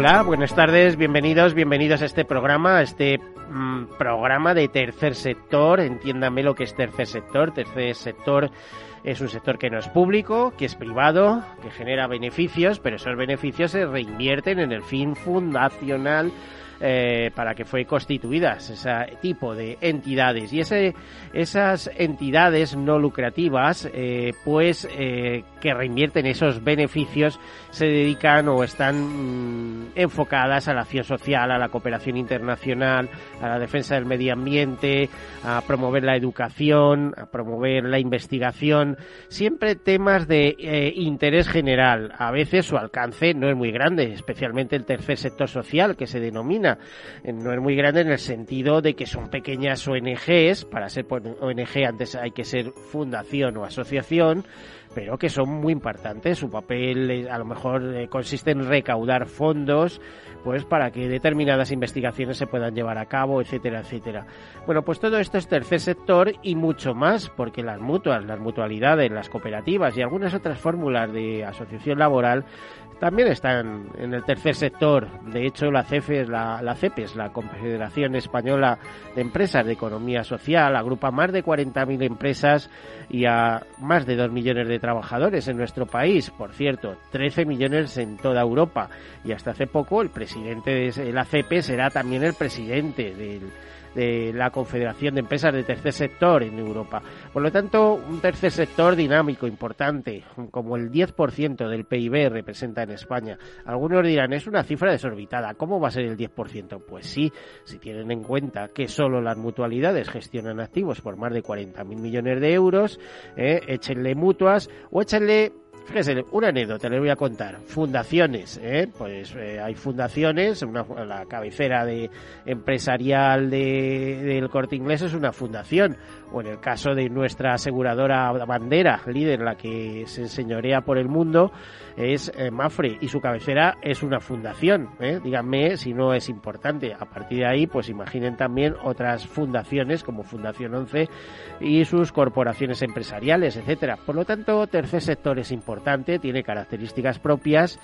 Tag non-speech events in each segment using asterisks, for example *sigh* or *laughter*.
Hola, buenas tardes, bienvenidos, bienvenidos a este programa, a este mm, programa de tercer sector. Entiéndame lo que es tercer sector. Tercer sector es un sector que no es público, que es privado, que genera beneficios, pero esos beneficios se reinvierten en el fin fundacional eh, para que fue constituidas ese tipo de entidades y ese, esas entidades no lucrativas eh, pues eh, que reinvierten esos beneficios se dedican o están mm, enfocadas a la acción social, a la cooperación internacional, a la defensa del medio ambiente, a promover la educación, a promover la investigación, siempre temas de interés general. A veces su alcance no es muy grande, especialmente el tercer sector social que se denomina eh, no es muy grande en el sentido de que son pequeñas ONGs, para ser ONG antes hay que ser fundación o asociación, pero que son muy importantes. Su papel eh, a lo mejor eh, consiste en recaudar fondos pues para que determinadas investigaciones se puedan llevar a cabo, etcétera, etcétera. Bueno, pues todo esto es tercer sector y mucho más, porque las mutuas, las mutualidades, las cooperativas y algunas otras fórmulas de asociación laboral también están en el tercer sector. De hecho, la CEFES, la, la CEPES, la Confederación Española de Empresas de Economía Social, agrupa más de 40.000 empresas y a más de 2 millones de trabajadores en nuestro país. Por cierto, 13 millones en toda Europa. Y hasta hace poco el presidente de la CEPES era también el presidente del de la Confederación de Empresas de Tercer Sector en Europa. Por lo tanto, un tercer sector dinámico, importante, como el 10% del PIB representa en España. Algunos dirán, es una cifra desorbitada, ¿cómo va a ser el 10%? Pues sí, si tienen en cuenta que solo las mutualidades gestionan activos por más de 40.000 millones de euros, eh, échenle mutuas o échenle Fíjese, una anécdota les voy a contar. Fundaciones, ¿eh? pues eh, hay fundaciones, una, la cabecera de empresarial de, del corte inglés es una fundación, o en el caso de nuestra aseguradora bandera, líder, la que se enseñorea por el mundo, es eh, Mafre y su cabecera es una fundación. ¿eh? Díganme si no es importante. A partir de ahí, pues imaginen también otras fundaciones como Fundación 11 y sus corporaciones empresariales, etcétera. Por lo tanto, tercer sector es importante, tiene características propias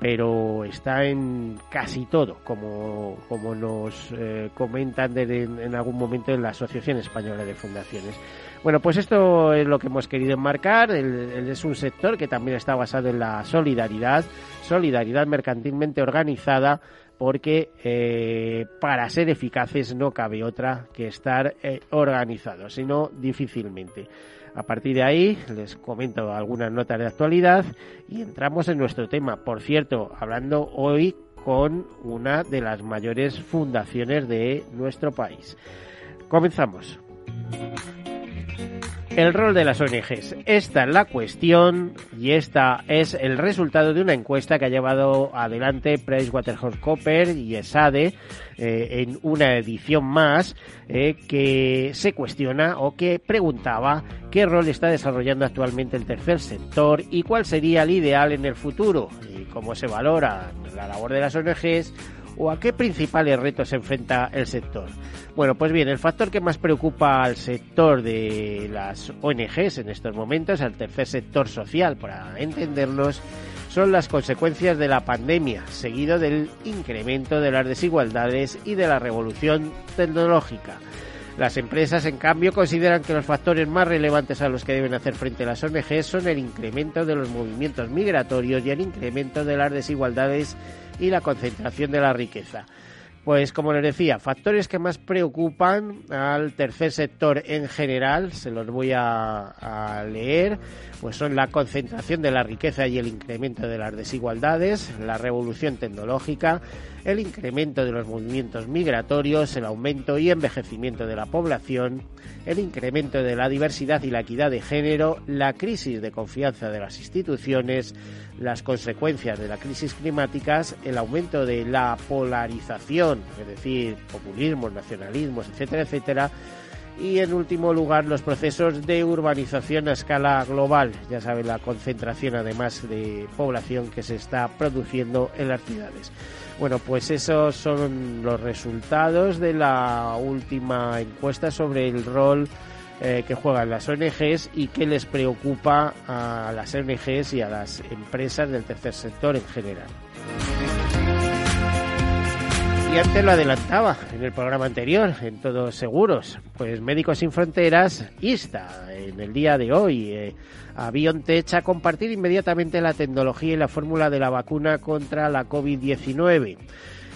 pero está en casi todo, como, como nos eh, comentan en algún momento en la Asociación Española de Fundaciones. Bueno, pues esto es lo que hemos querido enmarcar. es un sector que también está basado en la solidaridad, solidaridad mercantilmente organizada, porque eh, para ser eficaces no cabe otra que estar eh, organizados, sino difícilmente. A partir de ahí les comento algunas notas de actualidad y entramos en nuestro tema. Por cierto, hablando hoy con una de las mayores fundaciones de nuestro país. Comenzamos. El rol de las ONGs. Esta es la cuestión y esta es el resultado de una encuesta que ha llevado adelante PricewaterhouseCoopers y ESADE eh, en una edición más eh, que se cuestiona o que preguntaba qué rol está desarrollando actualmente el tercer sector y cuál sería el ideal en el futuro y cómo se valora la labor de las ONGs o a qué principales retos se enfrenta el sector. Bueno, pues bien, el factor que más preocupa al sector de las ONGs en estos momentos, al tercer sector social, para entendernos, son las consecuencias de la pandemia, seguido del incremento de las desigualdades y de la revolución tecnológica. Las empresas, en cambio, consideran que los factores más relevantes a los que deben hacer frente las ONGs son el incremento de los movimientos migratorios y el incremento de las desigualdades y la concentración de la riqueza. Pues como les decía, factores que más preocupan al tercer sector en general, se los voy a, leer, pues son la concentración de la riqueza y el incremento de las desigualdades, la revolución tecnológica, el incremento de los movimientos migratorios, el aumento y envejecimiento de la población, el incremento de la diversidad y la equidad de género, la crisis de confianza de las instituciones, las consecuencias de la crisis climática, el aumento de la polarización, es decir, populismos, nacionalismos, etcétera, etcétera, y en último lugar los procesos de urbanización a escala global, ya saben la concentración además de población que se está produciendo en las ciudades. Bueno, pues esos son los resultados de la última encuesta sobre el rol eh, que juegan las ONGs y que les preocupa a las ONGs y a las empresas del tercer sector en general. Y antes lo adelantaba en el programa anterior, en Todos Seguros, pues Médicos Sin Fronteras insta en el día de hoy eh, a BioNTech a compartir inmediatamente la tecnología y la fórmula de la vacuna contra la COVID-19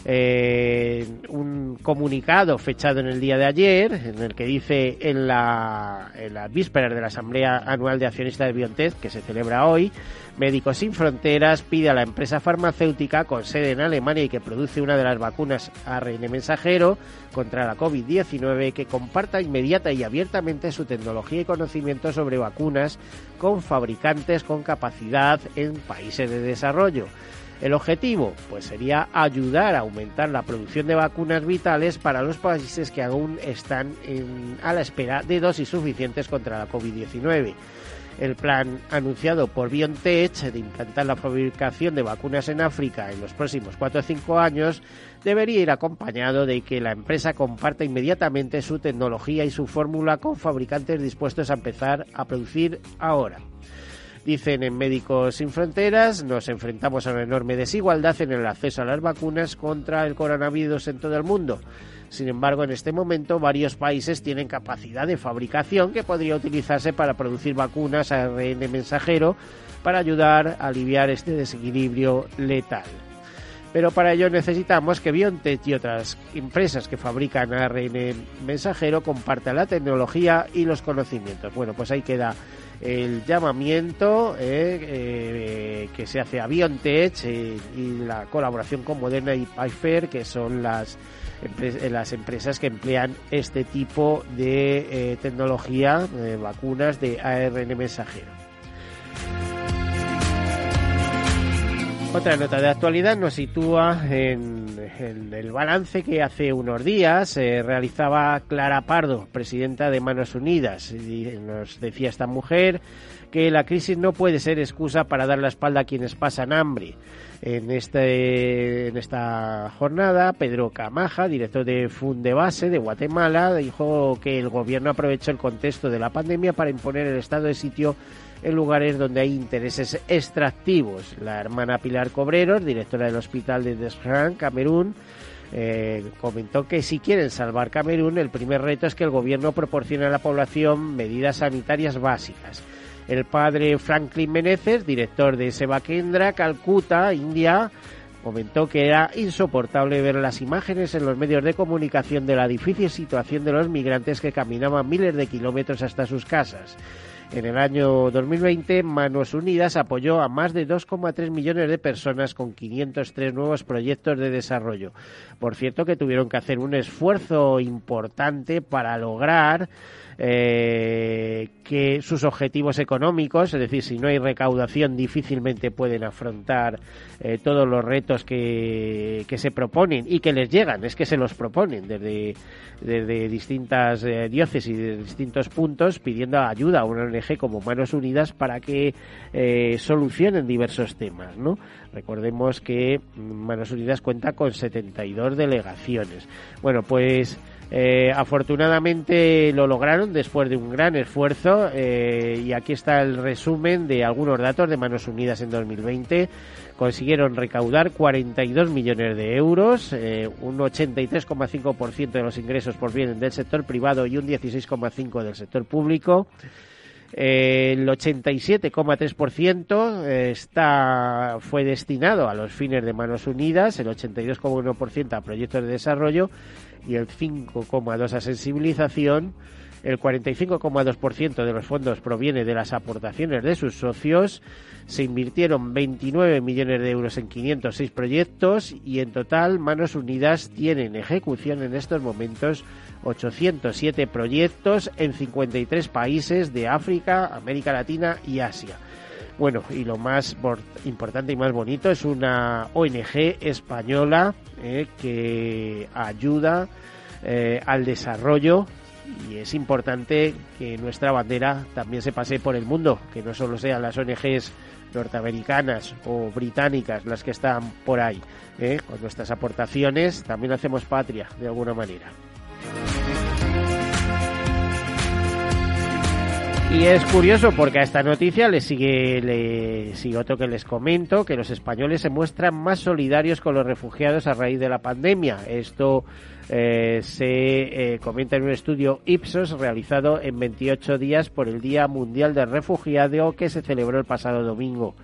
eh, un comunicado fechado en el día de ayer, en el que dice en la, en las vísperas de la Asamblea Anual de Accionistas de BioNTech, que se celebra hoy, Médicos Sin Fronteras pide a la empresa farmacéutica con sede en Alemania y que produce una de las vacunas ARN mensajero contra la COVID-19 que comparta inmediata y abiertamente su tecnología y conocimiento sobre vacunas con fabricantes con capacidad en países de desarrollo. El objetivo, pues sería ayudar a aumentar la producción de vacunas vitales para los países que aún están a la espera de dosis suficientes contra la COVID-19. El plan anunciado por BioNTech de implantar la fabricación de vacunas en África en los próximos 4 o 5 años debería ir acompañado de que la empresa comparta inmediatamente su tecnología y su fórmula con fabricantes dispuestos a empezar a producir ahora. Dicen en Médicos Sin Fronteras, nos enfrentamos a una enorme desigualdad en el acceso a las vacunas contra el coronavirus en todo el mundo. Sin embargo, en este momento varios países tienen capacidad de fabricación que podría utilizarse para producir vacunas ARN mensajero para ayudar a aliviar este desequilibrio letal. Pero para ello necesitamos que BioNTech y otras empresas que fabrican ARN mensajero compartan la tecnología y los conocimientos. Bueno, pues ahí queda el llamamiento eh, eh, que se hace a BioNTech eh, y la colaboración con Moderna y Pfizer, que son las, las empresas que emplean este tipo de tecnología, de vacunas de ARN mensajero. Otra nota de actualidad nos sitúa en, el balance que hace unos días eh, realizaba Clara Pardo, presidenta de Manos Unidas. Y nos decía esta mujer que la crisis no puede ser excusa para dar la espalda a quienes pasan hambre. En, este, en esta jornada, Pedro Camaja, director de Fundebase de Guatemala, dijo que el gobierno aprovechó el contexto de la pandemia para imponer el estado de sitio en lugares donde hay intereses extractivos. La hermana Pilar Cobreros, directora del Hospital de Desfran, Camerún, eh, comentó que si quieren salvar Camerún, el primer reto es que el gobierno proporcione a la población medidas sanitarias básicas. El padre Franklin Meneses, director de Seva Kendra, Calcuta, India, comentó que era insoportable ver las imágenes en los medios de comunicación de la difícil situación de los migrantes que caminaban miles de kilómetros hasta sus casas. En el año 2020, Manos Unidas apoyó a más de 2,3 millones de personas con 503 nuevos proyectos de desarrollo. Por cierto, que tuvieron que hacer un esfuerzo importante para lograr eh, que sus objetivos económicos, es decir, si no hay recaudación, difícilmente pueden afrontar eh, todos los retos que, que, se proponen y que les llegan, es que se los proponen desde, desde distintas eh, diócesis de distintos puntos pidiendo ayuda a una Como Manos Unidas para que eh, solucionen diversos temas, ¿no? Recordemos que Manos Unidas cuenta con 72 delegaciones. Bueno, pues eh, afortunadamente lo lograron después de un gran esfuerzo eh, y aquí está el resumen de algunos datos de Manos Unidas en 2020. Consiguieron recaudar 42 millones de euros, eh, un 83,5% de los ingresos por vienen del sector privado y un 16,5% del sector público. El 87,3% está fue destinado a los fines de Manos Unidas, el 82,1% a proyectos de desarrollo y el 5,2% a sensibilización. El 45,2% de los fondos proviene de las aportaciones de sus socios. Se invirtieron 29 millones de euros en 506 proyectos y en total Manos Unidas tiene en ejecución en estos momentos 807 proyectos en 53 países de África, América Latina y Asia. Bueno, y lo más importante y más bonito es una ONG española eh, que ayuda eh, al desarrollo y es importante que nuestra bandera también se pase por el mundo, que no solo sean las ONGs norteamericanas o británicas las que están por ahí. ¿eh? Con nuestras aportaciones también hacemos patria de alguna manera. Y es curioso porque a esta noticia le sigue, le sigue otro que les comento, que los españoles se muestran más solidarios con los refugiados a raíz de la pandemia. Esto eh, se eh, comenta en un estudio Ipsos realizado en 28 días por el Día Mundial del Refugiado que se celebró el pasado domingo.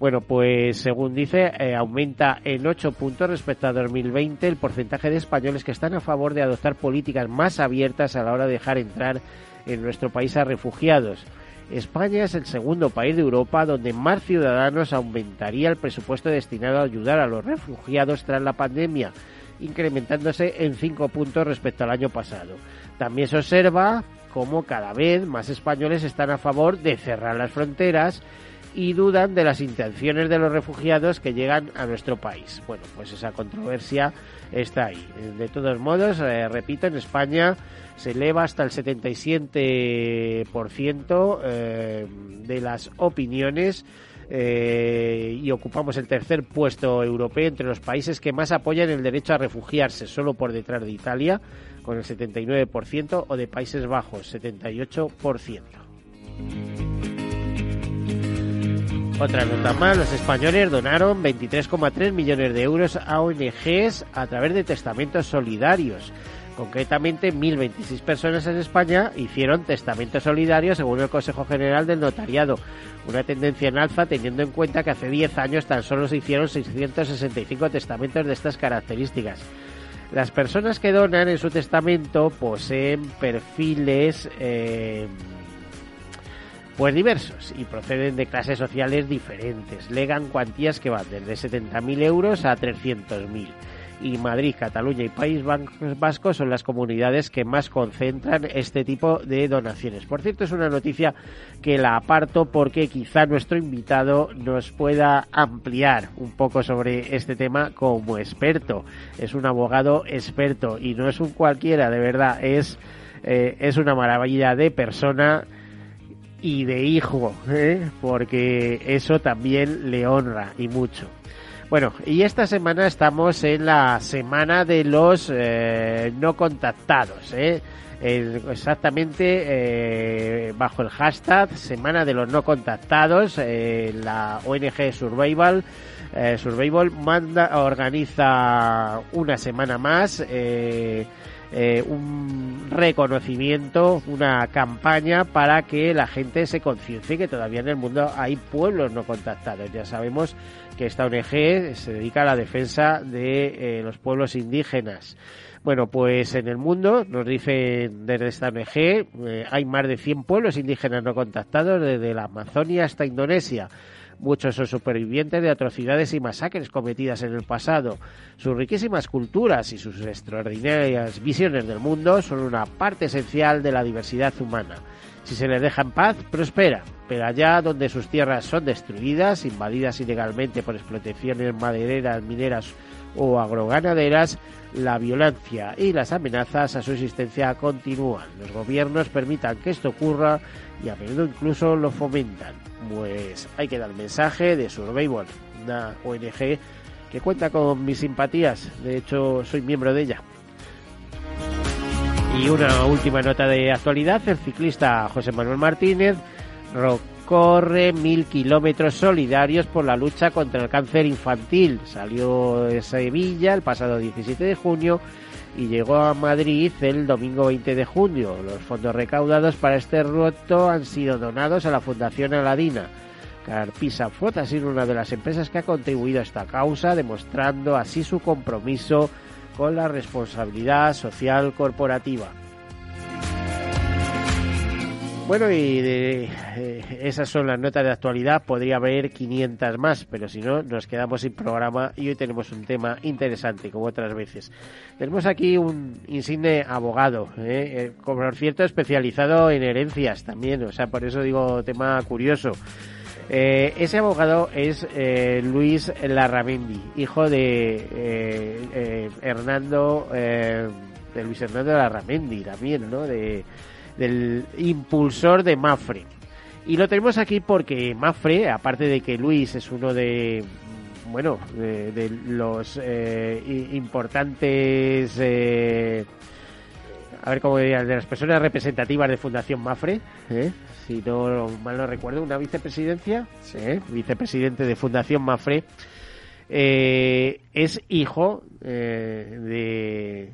Bueno, pues según dice, eh, aumenta en 8 puntos respecto a 2020 el porcentaje de españoles que están a favor de adoptar políticas más abiertas a la hora de dejar entrar en nuestro país a refugiados. España es el segundo país de Europa donde más ciudadanos aumentaría el presupuesto destinado a ayudar a los refugiados tras la pandemia, incrementándose en cinco puntos respecto al año pasado. También se observa cómo cada vez más españoles están a favor de cerrar las fronteras y dudan de las intenciones de los refugiados que llegan a nuestro país. Bueno, pues esa controversia está ahí. De todos modos, eh, repito, en España se eleva hasta el 77% eh, de las opiniones eh, y ocupamos el tercer puesto europeo entre los países que más apoyan el derecho a refugiarse, solo por detrás de Italia, con el 79%, o de Países Bajos, 78%. Otra nota más, los españoles donaron 23,3 millones de euros a ONGs a través de testamentos solidarios. Concretamente, 1.026 personas en España hicieron testamentos solidarios según el Consejo General del Notariado, una tendencia en alza teniendo en cuenta que hace 10 años tan solo se hicieron 665 testamentos de estas características. Las personas que donan en su testamento poseen perfiles eh, pues diversos y proceden de clases sociales diferentes. Legan cuantías que van desde 70.000 euros a 300.000 y Madrid, Cataluña y País Vasco son las comunidades que más concentran este tipo de donaciones. Por cierto, es una noticia que la aparto porque quizá nuestro invitado nos pueda ampliar un poco sobre este tema como experto. Es un abogado experto y no es un cualquiera, de verdad, es, eh, es una maravilla de persona y de hijo, ¿eh? porque eso también le honra y mucho. Bueno, y esta semana estamos en la semana de los eh, no contactados, ¿eh? exactamente eh, bajo el hashtag Semana de los no contactados, eh, la ONG Survival. Eh, Survival manda, organiza una semana más eh, un reconocimiento, una campaña para que la gente se conciencie que todavía en el mundo hay pueblos no contactados. Ya sabemos que esta ONG se dedica a la defensa de eh, los pueblos indígenas. Bueno, pues en el mundo, nos dicen desde esta ONG, eh, hay más de 100 pueblos indígenas no contactados desde la Amazonia hasta Indonesia. Muchos son supervivientes de atrocidades y masacres cometidas en el pasado. Sus riquísimas culturas y sus extraordinarias visiones del mundo son una parte esencial de la diversidad humana. Si se les deja en paz, prospera, pero allá donde sus tierras son destruidas, invadidas ilegalmente por explotaciones madereras, mineras o agroganaderas, la violencia y las amenazas a su existencia continúan. Los gobiernos permitan que esto ocurra y a menudo incluso lo fomentan. Pues hay que dar mensaje de Survival, una ONG que cuenta con mis simpatías, de hecho soy miembro de ella. Y una última nota de actualidad, el ciclista José Manuel Martínez corre mil kilómetros solidarios por la lucha contra el cáncer infantil. Salió de Sevilla el pasado 17 de junio y llegó a Madrid el domingo 20 de junio. Los fondos recaudados para este reto han sido donados a la Fundación Aladina. Carpisa ha sido una de las empresas que ha contribuido a esta causa, demostrando así su compromiso con la responsabilidad social corporativa. Bueno, y de, eh, esas son las notas de actualidad. Podría haber 500 más, pero si no, nos quedamos sin programa y hoy tenemos un tema interesante, como otras veces. Tenemos aquí un insigne abogado, ¿eh? por cierto, especializado en herencias también, o sea, por eso digo tema curioso. Eh, ese abogado es eh, Luis Larramendi, hijo de eh, Hernando, de Luis Hernando Larramendi también, ¿no? De, del impulsor de Mafre. Y lo tenemos aquí porque Mafre, aparte de que Luis es uno de, bueno, de, los importantes a ver cómo diría, de las personas representativas de Fundación Mafre, ¿eh? si no mal no recuerdo, una vicepresidencia, ¿eh? vicepresidente de Fundación Mafre, eh, es hijo de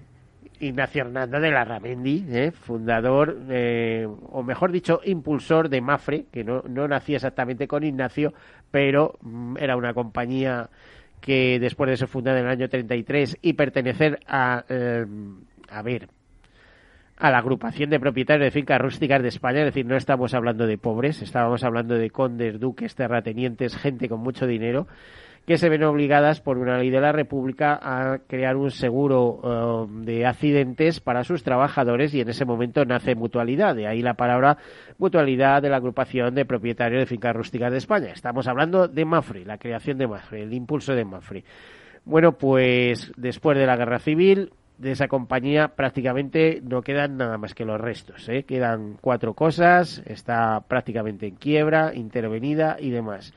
Ignacio Hernández de la Ramendi, fundador, o mejor dicho, impulsor de Mafre, que no, no nacía exactamente con Ignacio, pero mm, era una compañía que después de ser fundada en el año 33 y pertenecer a, a ver, a la agrupación de propietarios de fincas rústicas de España, es decir, no estamos hablando de pobres, estábamos hablando de condes, duques, terratenientes, gente con mucho dinero, que se ven obligadas por una ley de la República a crear un seguro eh, de accidentes para sus trabajadores y en ese momento nace mutualidad, de ahí la palabra mutualidad de la agrupación de propietarios de fincas rústicas de España. Estamos hablando de Mafre, la creación de Mafre, el impulso de Mafre. Bueno, pues después de la guerra civil, de esa compañía prácticamente no quedan nada más que los restos. ¿eh? Quedan cuatro cosas, está prácticamente en quiebra, intervenida y demás.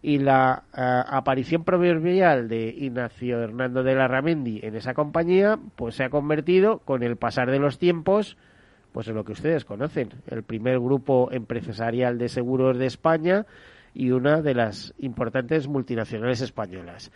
Y la eh, aparición proverbial de Ignacio Hernando de la Ramendi en esa compañía, pues se ha convertido con el pasar de los tiempos, pues en lo que ustedes conocen, el primer grupo empresarial de seguros de España y una de las importantes multinacionales españolas.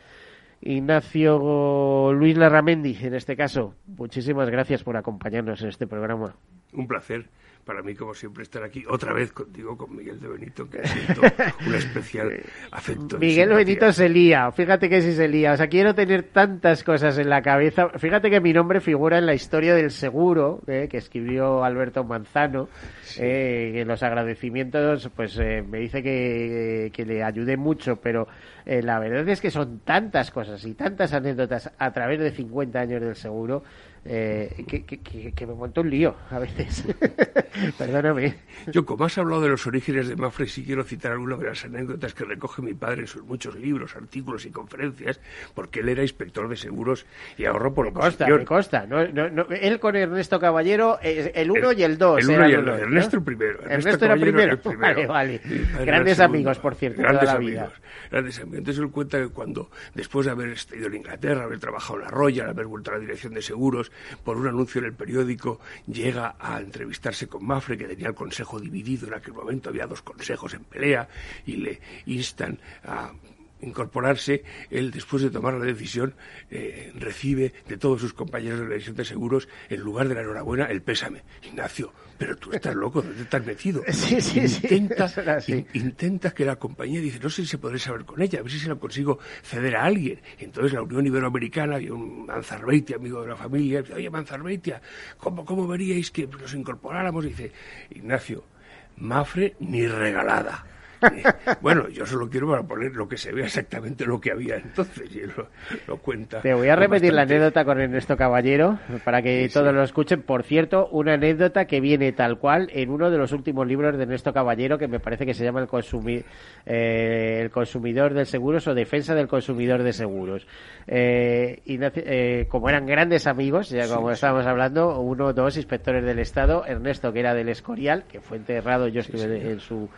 Ignacio Luis Larramendi, en este caso, muchísimas gracias por acompañarnos en este programa. Un placer para mí, como siempre, estar aquí otra vez contigo, con Miguel de Benito, que *laughs* siento un especial afecto. Miguel Benito se lía, fíjate que sí se lía. O sea, quiero tener tantas cosas en la cabeza. Fíjate que mi nombre figura en la historia del seguro, eh, que escribió Alberto Manzano, eh, en los agradecimientos, pues eh, me dice que, que, le ayude mucho, pero la verdad es que son tantas cosas y tantas anécdotas a través de 50 años del seguro eh, que, que, me montó un lío a veces. *laughs* Perdóname. Yo, como has hablado de los orígenes de Mafre, sí quiero citar algunas de las anécdotas que recoge mi padre en sus muchos libros, artículos y conferencias, porque él era inspector de seguros y ahorró por me costa, me costa. No, no, él con Ernesto Caballero, el uno y el dos. El uno y el. Ernesto el primero. Ernesto, era *laughs* primero. Vale, vale. Grandes amigos, por cierto, grandes toda la amigos, vida. Grandes amigos. Entonces él cuenta que cuando, después de haber ido en Inglaterra, haber trabajado en la Royal, haber vuelto a la dirección de seguros, por un anuncio en el periódico, llega a entrevistarse con Mafre, que tenía el consejo dividido. En aquel momento había dos consejos en pelea y le instan a incorporarse, él después de tomar la decisión eh, recibe de todos sus compañeros de la dirección de seguros, en lugar de la enhorabuena, el pésame. Ignacio, pero tú estás loco, ¿dónde estás metido? *laughs* Sí, sí, intenta, intenta que la compañía dice, no sé si se podré saber con ella, a ver si se lo consigo ceder a alguien. entonces la Unión Iberoamericana, había un Manzarbeitia, amigo de la familia, dice, oye Manzarbeitia, ¿cómo, ¿cómo veríais que nos incorporáramos? dice, Ignacio, Mafre ni regalada. *laughs* bueno, yo solo quiero para poner lo que se vea exactamente lo que había entonces, y lo, cuenta. Te voy a repetir la anécdota con Ernesto Caballero, para que todos lo escuchen. Por cierto, una anécdota que viene tal cual en uno de los últimos libros de Ernesto Caballero, que me parece que se llama El, eh, el Consumidor de Seguros o Defensa del Consumidor de Seguros. Eh, y, eh, como eran grandes amigos, ya como estábamos hablando, uno, dos inspectores del Estado, Ernesto, que era del Escorial, que fue enterrado, yo estuve en su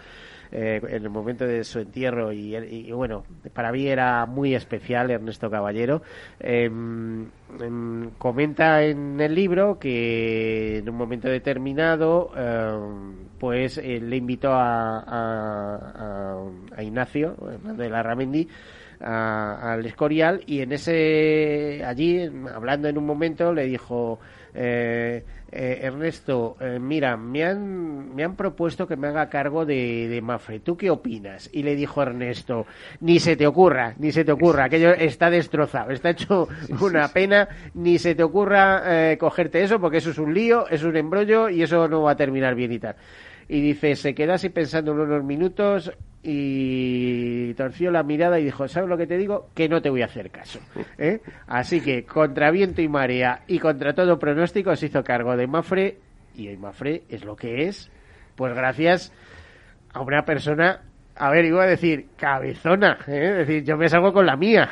eh, en el momento de su entierro y, bueno, para mí era muy especial Ernesto Caballero. Em, em, comenta en el libro que en un momento determinado em, pues eh, le invitó a, a, Ignacio de la Ramendi al Escorial y en ese allí hablando en un momento le dijo eh, eh, Ernesto, eh, mira, me han, me han propuesto que me haga cargo de, de, Mafre. ¿Tú qué opinas? Y le dijo Ernesto, ni se te ocurra, ni se te ocurra, aquello está destrozado, está hecho una pena, ni se te ocurra eh, cogerte eso porque eso es un lío, es un embrollo y eso no va a terminar bien y tal y dice, se queda así pensando unos minutos y torció la mirada y dijo, ¿sabes lo que te digo? Que no te voy a hacer caso. ¿eh? Así que contra viento y marea y contra todo pronóstico se hizo cargo de Mafre y hoy Mafre es lo que es, pues gracias a una persona A ver, iba a decir cabezona, ¿eh? es decir, yo me salgo con la mía.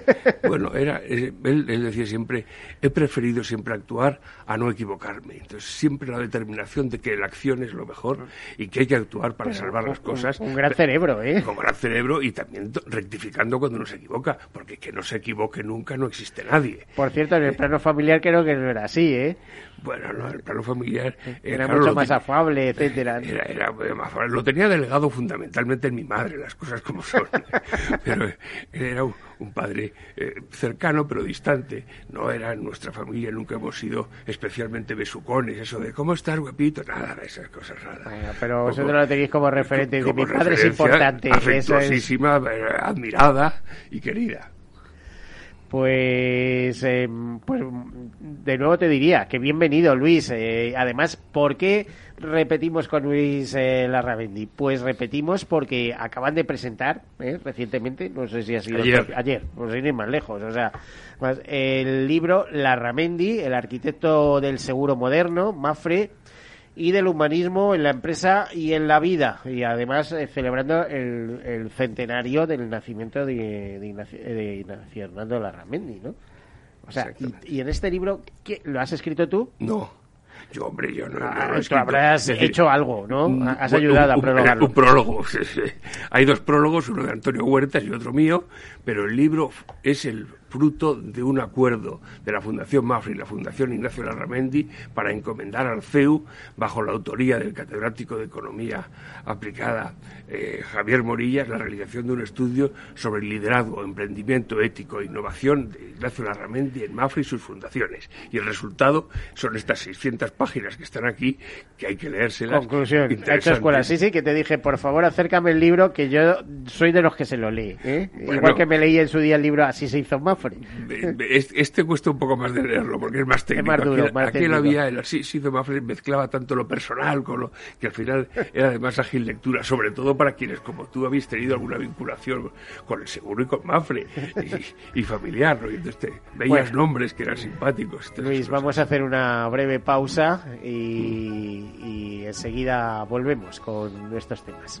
*laughs* bueno, era, él, él, decía siempre, he preferido siempre actuar a no equivocarme. Entonces, siempre la determinación de que la acción es lo mejor y que hay que actuar para salvar las cosas. Un, gran cerebro, ¿eh? Un gran cerebro y también rectificando cuando uno se equivoca, porque que no se equivoque nunca no existe nadie. Por cierto, en el plano familiar creo que no era así, ¿eh? Bueno, no, el plano familiar era mucho más afable, etcétera. Era, era, más afable. Lo tenía delegado fundamentalmente en mi madre, las cosas como son. *laughs* pero él era un, padre eh, cercano pero distante. No era en nuestra familia, nunca hemos sido especialmente besucones, eso de ¿cómo estás, guapito? Nada de esas cosas, nada. pero vosotros lo tenéis como referente. de mi padre es importante. Afectuosísima, es... Eh, admirada y querida. Pues, eh, pues de nuevo te diría que bienvenido Luis. Eh, además, ¿por qué repetimos con Luis eh, Larrabendi? Pues repetimos porque acaban de presentar eh, recientemente, no sé si ha sido ayer, ayer no sé ni más lejos, o sea, el libro Larramendi, el arquitecto del seguro moderno, Mafre y del humanismo en la empresa y en la vida. Y además eh, celebrando el, centenario del nacimiento de, de, Ignacio, de Ignacio Hernando Larramendi, ¿no? O sea, y, en este libro, ¿qué, ¿lo has escrito tú? No. Yo, hombre, yo no. Ah, habrás hecho algo, ¿no? Has ayudado a prologarlo. Un, prólogo. *laughs* Hay dos prólogos, uno de Antonio Huertas y otro mío, pero el libro es el fruto de un acuerdo de la Fundación Mafra y la Fundación Ignacio Larramendi para encomendar al CEU, bajo la autoría del catedrático de Economía Aplicada eh, Javier Morillas, la realización de un estudio sobre el liderazgo, emprendimiento ético e innovación de Ignacio Larramendi en Mafra y sus fundaciones. Y el resultado son estas 600 páginas que están aquí, que hay que leérselas. Conclusión. Escuela. Sí, sí, que te dije, por favor, acércame el libro, que yo soy de los que se lo lee. ¿eh? Igual que me leí en su día el libro Así se hizo Mafra este cuesta un poco más de leerlo porque es más técnico. Es más duro, aquel, había, el así mezclaba tanto lo personal con lo que al final era de más ágil lectura, sobre todo para quienes como tú habéis tenido alguna vinculación con el seguro y con Mafre y, familiar, ¿no? Y entonces veías nombres que eran simpáticos. Luis, vamos a hacer una breve pausa y, y enseguida volvemos con estos temas.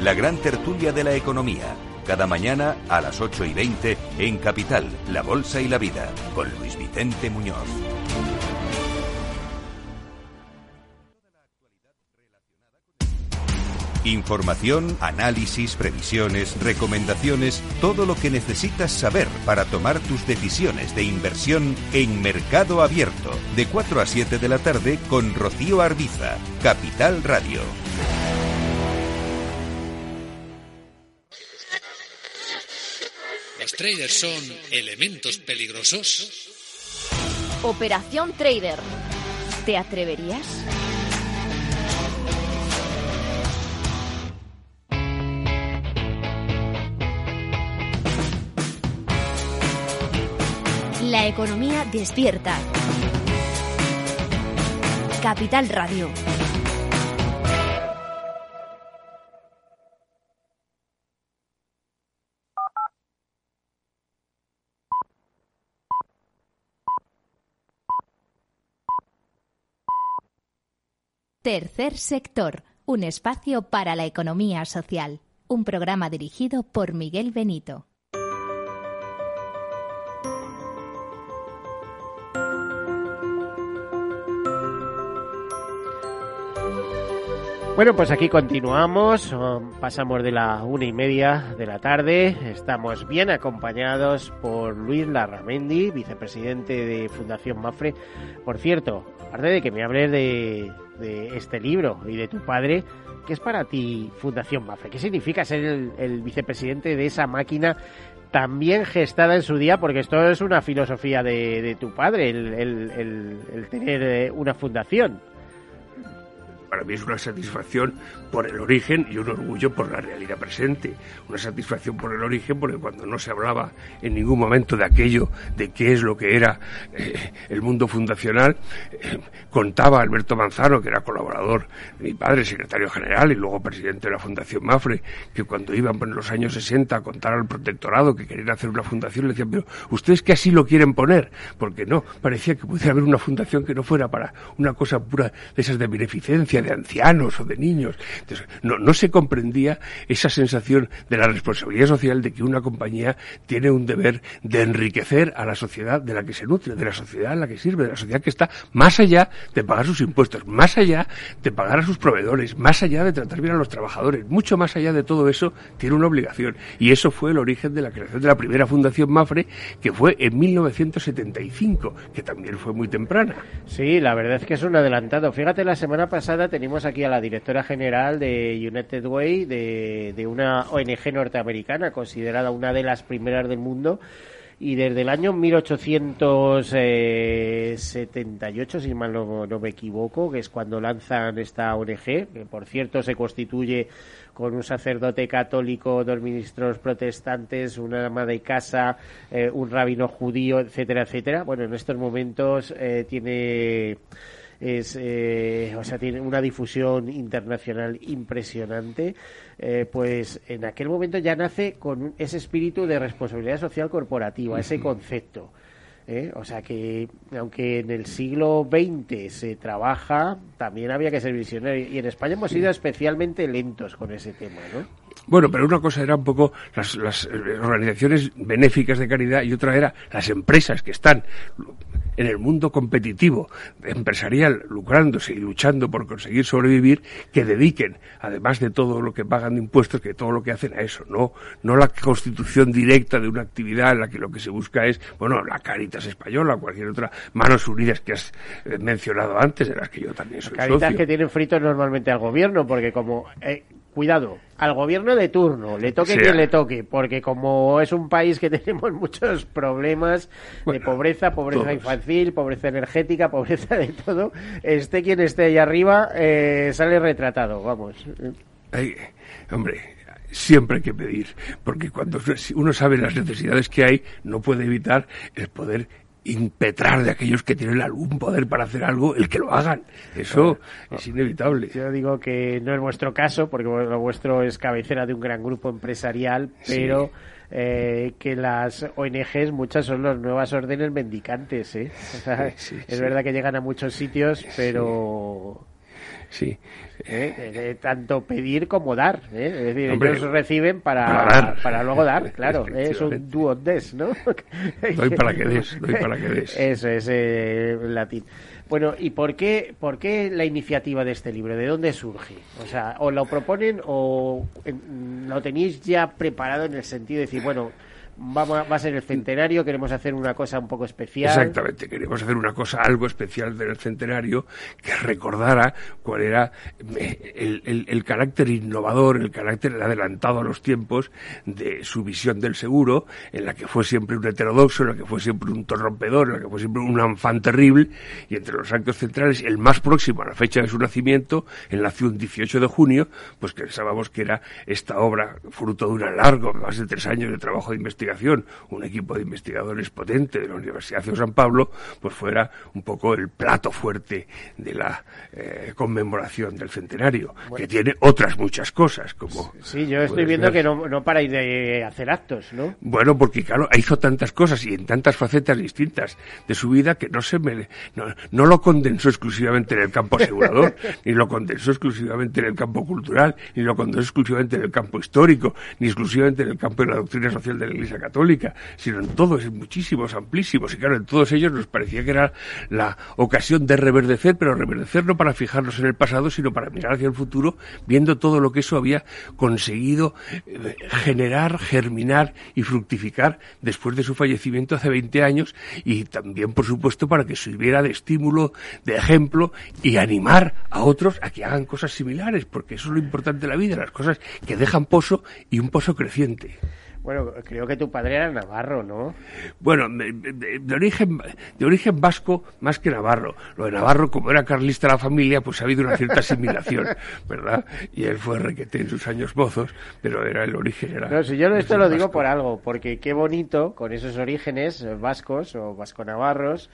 La gran tertulia de la economía, cada mañana a las 8 y 20 en Capital, La Bolsa y la Vida, con Luis Vicente Muñoz. Información, análisis, previsiones, recomendaciones, todo lo que necesitas saber para tomar tus decisiones de inversión en Mercado Abierto, de 4 a 7 de la tarde con Rocío Arbiza, Capital Radio. Traders son elementos peligrosos. Operación Trader. ¿Te atreverías? La economía despierta. Capital Radio. Tercer sector, un espacio para la economía social. Un programa dirigido por Miguel Benito. Bueno, pues aquí continuamos, pasamos de la una y media de la tarde, estamos bien acompañados por Luis Larramendi, vicepresidente de Fundación Mafre. Por cierto, aparte de que me hables de, este libro y de tu padre, ¿qué es para ti Fundación Mafre? ¿Qué significa ser el, vicepresidente de esa máquina también gestada en su día, porque esto es una filosofía de, tu padre, el tener eh, una fundación para mí es una satisfacción por el origen y un orgullo por la realidad presente. Una satisfacción por el origen porque cuando no se hablaba en ningún momento de aquello, de qué es lo que era eh, el mundo fundacional, eh, contaba Alberto Manzano, que era colaborador de mi padre, secretario general y luego presidente de la Fundación Mafre, que cuando iban en los años 60 a contar al protectorado que querían hacer una fundación, le decían, pero ustedes que así lo quieren poner, porque no, parecía que pudiera haber una fundación que no fuera para una cosa pura de esas de beneficencia de ancianos o de niños. Entonces, no, no se comprendía esa sensación de la responsabilidad social de que una compañía tiene un deber de enriquecer a la sociedad de la que se nutre, de la sociedad en la que sirve, de la sociedad que está más allá de pagar sus impuestos, más allá de pagar a sus proveedores, más allá de tratar bien a los trabajadores, mucho más allá de todo eso, tiene una obligación. Y eso fue el origen de la creación de la primera Fundación Mafre, que fue en 1975, que también fue muy temprana. Sí, la verdad es que es un adelantado. Fíjate, la semana pasada tenemos aquí a la directora general de United Way, de, una ONG norteamericana, considerada una de las primeras del mundo, y desde el año 1878, si mal no, no, me equivoco, que es cuando lanzan esta ONG, que por cierto se constituye con un sacerdote católico, dos ministros protestantes, una ama de casa, eh, un rabino judío, etcétera, etcétera. Bueno, en estos momentos eh, tiene es, eh, o sea, tiene una difusión internacional impresionante, eh, pues en aquel momento ya nace con ese espíritu de responsabilidad social corporativa, ese concepto. ¿eh? O sea que, aunque en el siglo XX se trabaja, también había que ser visionario. Y en España hemos sido especialmente lentos con ese tema, ¿no? Bueno, pero una cosa era un poco las, las organizaciones benéficas de caridad y otra era las empresas que están en el mundo competitivo empresarial, lucrándose y luchando por conseguir sobrevivir, que dediquen, además de todo lo que pagan de impuestos, que todo lo que hacen a eso, no, no la constitución directa de una actividad en la que lo que se busca es, bueno, la Caritas española, cualquier otra, manos unidas que has eh, mencionado antes, de las que yo también soy Caritas que tienen fritos normalmente al gobierno, porque como eh, cuidado, al gobierno de turno, le toque quien le toque, porque como es un país que *laughs* tenemos muchos problemas de pobreza, pobreza infantil, pobreza energética, *laughs* pobreza de todo, esté quien esté ahí arriba, eh, sale retratado, vamos. hombre, siempre hay que pedir, porque cuando uno sabe las necesidades que hay, no puede evitar el poder impetrar de aquellos que tienen algún poder para hacer algo, el que lo hagan. Eso es inevitable. Yo digo que no es vuestro caso, porque lo vuestro es cabecera de un gran grupo empresarial, pero eh, que las ONGs, muchas son las nuevas órdenes mendicantes. ¿eh? es verdad que llegan a muchos sitios, pero sí. ¿Eh? tanto pedir como dar. ¿eh? Es decir, ellos reciben para, para, luego dar, claro. ¿eh? es un duo des, ¿no? *laughs* doy para que des, doy para que des. Eso es eh, latín. Bueno, ¿y por qué, por qué la iniciativa de este libro? ¿De dónde surge? O sea, ¿o lo proponen o lo tenéis ya preparado en el sentido de decir, bueno, va, va a ser el centenario, queremos hacer una cosa un poco especial. Exactamente, queremos hacer una cosa algo especial del centenario que recordara cuál era eh, el, carácter innovador, el carácter adelantado a los tiempos de su visión del seguro, en la que fue siempre un heterodoxo, en la que fue siempre un torrompedor, en la que fue siempre un enfant terrible, y entre los actos centrales, el más próximo a la fecha de su nacimiento, él nació el 18 de junio, pues pensábamos que era esta obra fruto de un largo, más de tres años de trabajo de investigación investigación, un equipo de investigadores potente de la Universidad de San Pablo, pues fuera un poco el plato fuerte de la eh, conmemoración del centenario, que tiene otras muchas cosas, como... Sí, yo estoy viendo que no, no paráis de hacer actos, ¿no? Bueno, porque claro, hizo tantas cosas y en tantas facetas distintas de su vida que no se me, no, no lo condensó exclusivamente en el campo asegurador, *laughs* ni lo condensó exclusivamente en el campo cultural, ni lo condensó exclusivamente en el campo histórico, ni exclusivamente en el campo de la doctrina social de la Iglesia Católica, sino en todos, en muchísimos, amplísimos. Y claro, en todos ellos nos parecía que era la ocasión de reverdecer, pero reverdecer no para fijarnos en el pasado, sino para mirar hacia el futuro, viendo todo lo que eso había conseguido eh, generar, germinar y fructificar después de su fallecimiento hace 20 años y también, por supuesto, para que sirviera de estímulo, de ejemplo y animar a otros a que hagan cosas similares, porque eso es lo importante de la vida, las cosas que dejan pozo y un pozo creciente. Bueno, creo que tu padre era navarro, ¿no? Bueno, de, origen de origen vasco más que navarro. Lo de navarro, como era carlista la familia, pues ha habido una cierta asimilación, *laughs* ¿verdad? Y él fue requete en sus años mozos, pero era el origen. Era, no, si yo esto lo digo por algo, porque qué bonito con esos orígenes vascos o vasco-navarros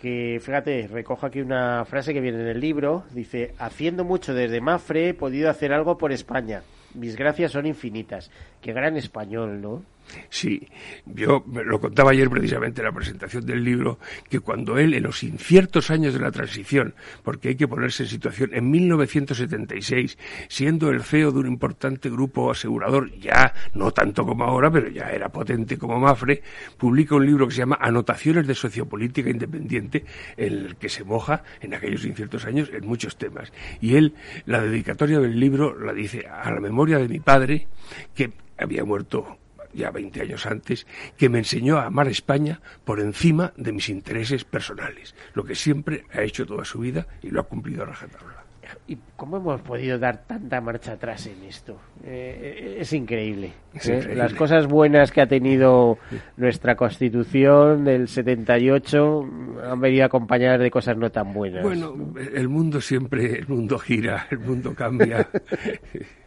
que fíjate, recojo aquí una frase que viene en el libro, dice, haciendo mucho desde Mafre he podido hacer algo por España mis gracias son infinitas. Qué gran español, ¿no? Sí, yo lo contaba ayer precisamente en la presentación del libro, que cuando él, en los inciertos años de la transición, porque hay que ponerse en situación, en 1976, siendo el CEO de un importante grupo asegurador, ya no tanto como ahora, pero ya era potente como Mafre, publica un libro que se llama Anotaciones de Sociopolítica Independiente, en el que se moja en aquellos inciertos años en muchos temas. Y él, la dedicatoria del libro, la dice a la memoria de mi padre, que había muerto ya 20 años antes, que me enseñó a amar España por encima de mis intereses personales, lo que siempre ha hecho toda su vida y lo ha cumplido a rajatabla. ¿Y cómo hemos podido dar tanta marcha atrás en esto? Eh, es, increíble, ¿eh? Las cosas buenas que ha tenido nuestra Constitución del 78 han venido acompañadas de cosas no tan buenas. Bueno, el mundo siempre, el mundo gira, el mundo cambia. *laughs*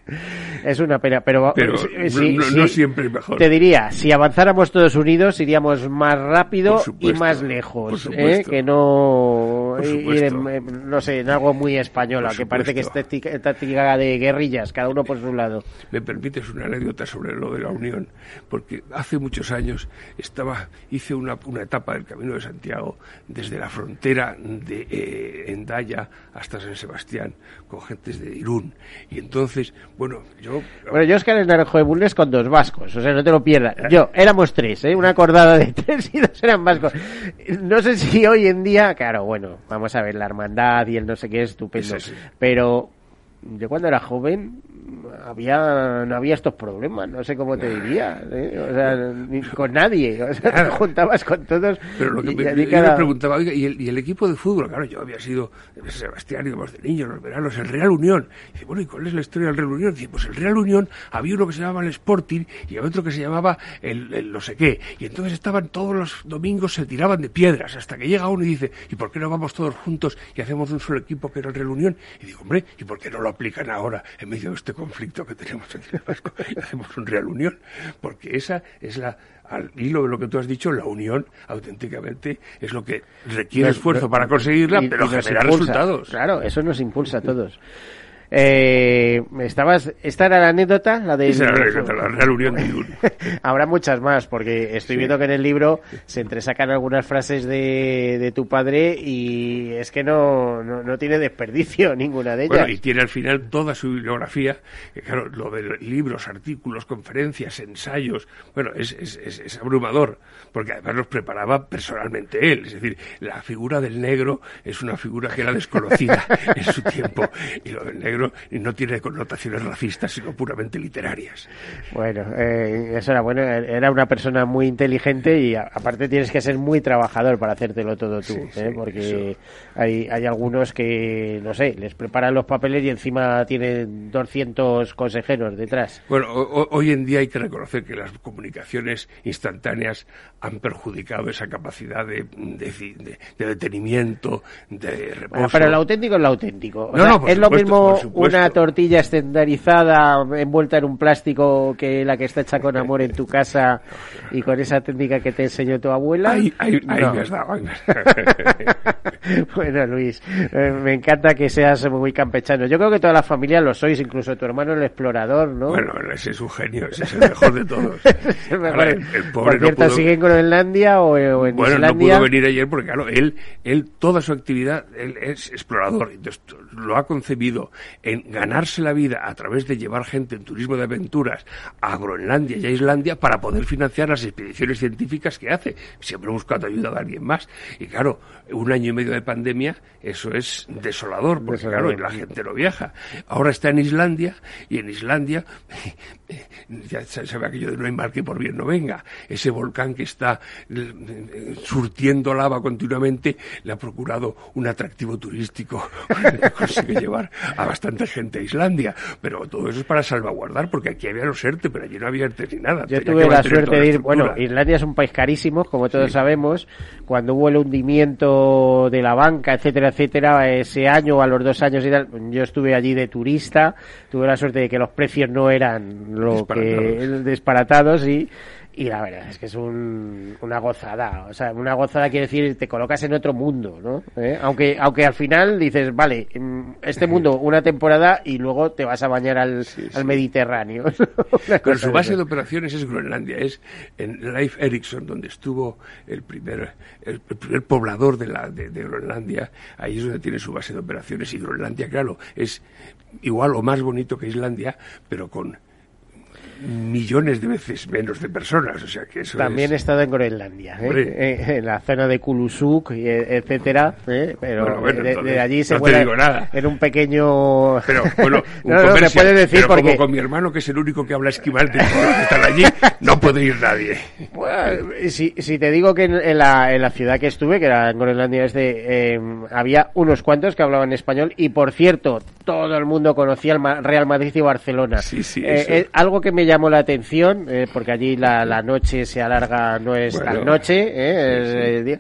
Es una pena, pero, no, siempre mejor. Te diría, si avanzáramos todos unidos, iríamos más rápido y más lejos. ¿eh? Que no ir en, no sé, en algo muy español, que parece que es táctica de guerrillas, cada uno por su lado. Me permites una anécdota sobre lo de la Unión, porque hace muchos años estaba, hice una, una etapa del Camino de Santiago desde la frontera de eh, Endaya hasta San Sebastián, con gentes de Irún. Y entonces bueno, yo... Bueno, yo es que en el Naranjo de Bulnes con dos vascos, o sea, no te lo pierdas. Yo, éramos tres, ¿eh? Una acordada de *laughs* tres y dos eran vascos. No sé si hoy en día, claro, bueno, vamos a ver, la hermandad y el no sé qué es estupendo. Pero yo cuando era joven había no había estos problemas no sé cómo te diría ¿eh? o sea ni con nadie o sea te juntabas con todos pero lo que y, me, me, preguntaba oiga ¿y el, y el equipo de fútbol claro yo había sido Sebastián íbamos de niños los veranos el Real Unión. Y dice bueno y cuál es la historia del Real Unión dice pues el Real Unión había uno que se llamaba el Sporting y había otro que se llamaba el, el no sé qué. Y entonces estaban todos los domingos se tiraban de piedras hasta que llega uno y dice ¿y por qué no vamos todos juntos y hacemos un solo equipo que era el Real Unión? y digo hombre ¿y por qué no lo aplican ahora en medio de este conflicto que tenemos aquí en Vasco y hacemos un Real Unión, porque esa es la, al hilo de lo que tú has dicho, la unión auténticamente es lo que requiere esfuerzo para conseguirla, pero genera resultados. Claro, eso nos impulsa a todos. Eh, estabas, esta era la anécdota, la de la, Real Unión Habrá muchas más, porque estoy viendo que en el libro se entresacan algunas frases de, de tu padre y es que no, no, tiene desperdicio *laughs* ninguna de ellas. Bueno, y tiene al final toda su bibliografía, claro, lo de libros, artículos, conferencias, ensayos, bueno, es, es, es, abrumador, porque además los preparaba personalmente él, es decir, la figura del negro es una figura que era desconocida *laughs* en su tiempo, y lo del negro y no tiene connotaciones racistas, sino puramente literarias. Bueno, eh, eso era bueno. Era una persona muy inteligente y aparte tienes que ser muy trabajador para hacértelo todo tú, ¿eh? porque hay, hay algunos que, no sé, les preparan los papeles y encima tienen 200 consejeros detrás. Bueno, hoy en día hay que reconocer que las comunicaciones instantáneas han perjudicado esa capacidad de, de, detenimiento, de reposo. pero el auténtico es lo auténtico. es lo mismo. Una tortilla estandarizada envuelta en un plástico que la que está hecha con amor en tu casa y con esa técnica que te enseñó tu abuela. Ahí, ahí, ahí No. *laughs* bueno, Luis, eh, me encanta que seas muy campechano. Yo creo que toda la familia lo sois, incluso tu hermano el explorador, ¿no? Bueno, ese es un genio, ese es el mejor de todos. *laughs* El mejor. Ahora, el, el pobre Por no cierto, pudo- ¿sigue en Groenlandia o, o en Bueno, no Islandia? pudo venir ayer porque, claro, él, él, toda su actividad, él es explorador, entonces lo ha concebido en ganarse la vida a través de llevar gente en turismo de aventuras a Groenlandia y a Islandia para poder financiar las expediciones científicas que hace, siempre buscando ayuda de alguien más. Y claro, un año y medio de pandemia, eso es desolador, porque Desolador. claro, la gente no viaja. Ahora está en Islandia, y en Islandia, ya se sabe aquello de no hay mal que por bien no venga. Ese volcán que está eh, eh, surtiendo lava continuamente le ha procurado un atractivo turístico *laughs* que consigue llevar a bastante gente a Islandia. Pero todo eso es para salvaguardar, porque aquí había los ERTE, pero allí no había ERTE ni nada. Yo tuve la suerte de ir, bueno, Islandia es un país carísimo, como todos sabemos. Cuando hubo el hundimiento de la banca, etcétera, etcétera, ese año o a los dos años y tal, yo estuve allí de turista, tuve la suerte de que los precios no eran lo que Disparatados. y y la verdad es que es un- una gozada, o sea, una gozada quiere decir te colocas en otro mundo, ¿no? ¿Eh? Aunque aunque al final dices, vale, mm, este mundo *laughs* una temporada y luego te vas a bañar al, al Mediterráneo. *laughs* Pero su base de operaciones es Groenlandia, es en Leif Erikson, donde estuvo el primer, el, el primer poblador de, la, de, de Groenlandia. Ahí es donde tiene su base de operaciones. Y Groenlandia, claro, es igual o más bonito que Islandia, pero con millones de veces menos de personas. O sea que eso También he es... estado en Groenlandia, ¿eh? Eh, en la zona de Kulusuk, eh, etcétera. ¿eh? Pero Bueno, bueno, de, entonces, de allí se no te digo nada. en un pequeño. *laughs* Pero bueno, *laughs* un no, no, puede decir pero porque. como con mi hermano, que es el único que habla esquimal de que están allí, no puede ir nadie. *laughs* Bueno, si, si te digo que en, la, en la ciudad que estuve, que era en Groenlandia este, eh, había unos cuantos que hablaban español y por cierto, todo el mundo conocía el Real Madrid y Barcelona. Sí, sí, Eh, eso. eh, algo que me llamó la atención, eh, porque allí la, la noche se alarga, no es Bueno, tan noche, eh,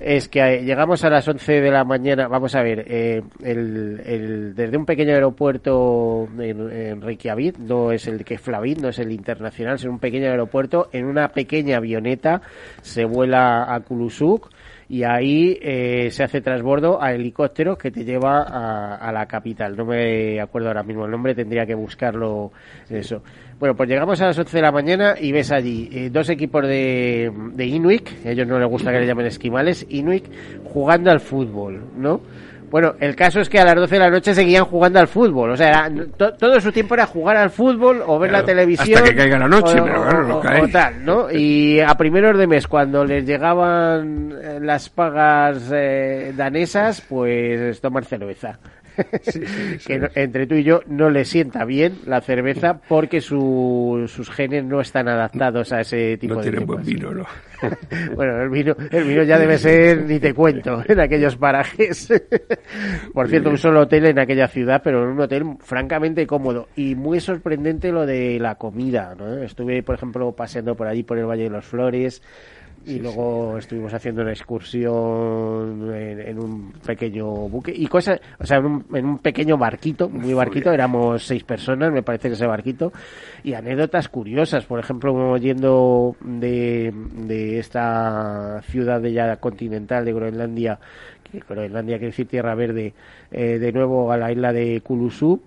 es, sí. que eh, llegamos a las 11 de la mañana, vamos a ver, eh, el, el- desde un pequeño aeropuerto en, en Reykjavik, no es el que es Flavit, no es el internacional, es un pequeño aeropuerto, en una pequeña avioneta se vuela a Kulusuk y ahí eh, se hace transbordo a helicópteros que te lleva a, a la capital. No me acuerdo ahora mismo el nombre, tendría que buscarlo eso. Bueno, pues llegamos a las 11 de la mañana y ves allí eh, dos equipos de, de Inuit, a ellos no les gusta que les llamen esquimales, Inuit, jugando al fútbol, ¿no? Bueno, el caso es que a las 12 de la noche seguían jugando al fútbol. O sea, era- to- todo su tiempo era jugar al fútbol o ver Claro, la televisión. hasta que caiga la noche, o- pero claro, no cae. o tal, ¿no? *laughs* Y a primeros de mes, cuando les llegaban eh, las pagas eh, danesas, pues tomar cerveza. Que entre tú y yo no le sienta bien la cerveza porque su- sus genes no están adaptados a ese tipo No de tienen buen vino, ¿no? *laughs* Bueno, el vino, el vino ya debe ser, ni te cuento, en aquellos parajes. *laughs* Por cierto, un solo hotel en aquella ciudad, pero un hotel francamente cómodo. Y muy sorprendente lo de la comida, ¿no? Estuve, por ejemplo, paseando por allí, por el Valle de los Flores, y luego estuvimos haciendo una excursión en, en un pequeño buque y cosas, o sea, en un, en un pequeño barquito, muy barquito, éramos seis personas, me parece que ese barquito, y anécdotas curiosas, por ejemplo, yendo de, de esta ciudad de ya continental de Groenlandia, que Groenlandia quiere decir Tierra Verde, eh, de nuevo a la isla de Kulusuk,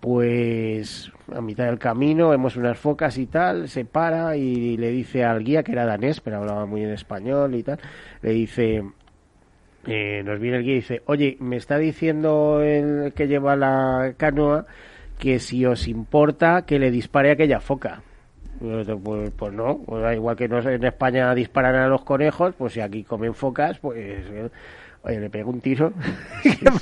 pues a mitad del camino vemos unas focas y tal, se para y le dice al guía, que era danés, pero hablaba muy en español y tal, le dice, eh, nos viene el guía y dice, oye, me está diciendo el que lleva la canoa que si os importa que le dispare aquella foca. Pues, pues no, pues igual que en España disparan a los conejos, pues si aquí comen focas, pues eh, oye, le pego un tiro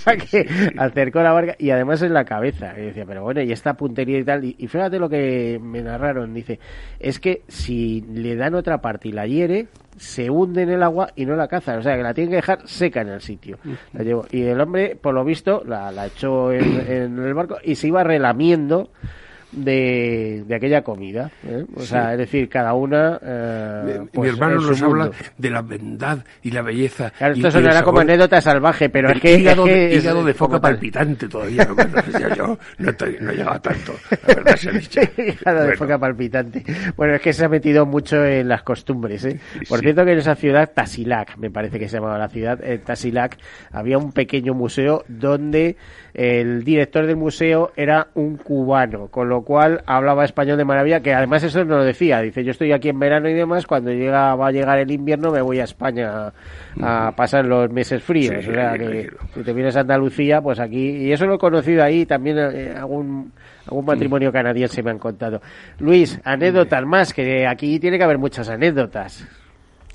para *laughs* que acercó la barca y además en la cabeza. Y decía, pero bueno, y esta puntería y tal. Y, y fíjate lo que me narraron, dice, es que si le dan otra parte y la hiere, se hunde en el agua y no la cazan. O sea, que la tienen que dejar seca en el sitio. La llevó. Y el hombre, por lo visto, la, la echó en, en el barco y se iba relamiendo de, de aquella comida. ¿eh? O sea, es decir, cada una. Eh, Mi- mi pues, hermano nos habla de la bondad y la belleza. Claro, esto sonará como anécdota salvaje, pero es que. es hígado, que es hígado de foca palpitante todavía. Bueno, yo no, estoy- no tanto, la verdad se ha dicho. Hígado de Bueno, foca palpitante. Bueno, es que se ha metido mucho en las costumbres. ¿eh? Por Sí. cierto, que en esa ciudad, Tasilac, me parece que se llamaba la ciudad, en Tasilac, había un pequeño museo donde el director del museo era un cubano, con lo cual hablaba español de maravilla, que además eso nos lo decía. Dice, yo estoy aquí en verano y demás, cuando llega va a llegar el invierno me voy a España a pasar los meses fríos. Sí, o sea, que si te vienes a Andalucía, pues aquí, y eso lo he conocido ahí, también eh, algún, algún matrimonio canadiense me han contado. Luis, anécdotas más, que aquí tiene que haber muchas anécdotas.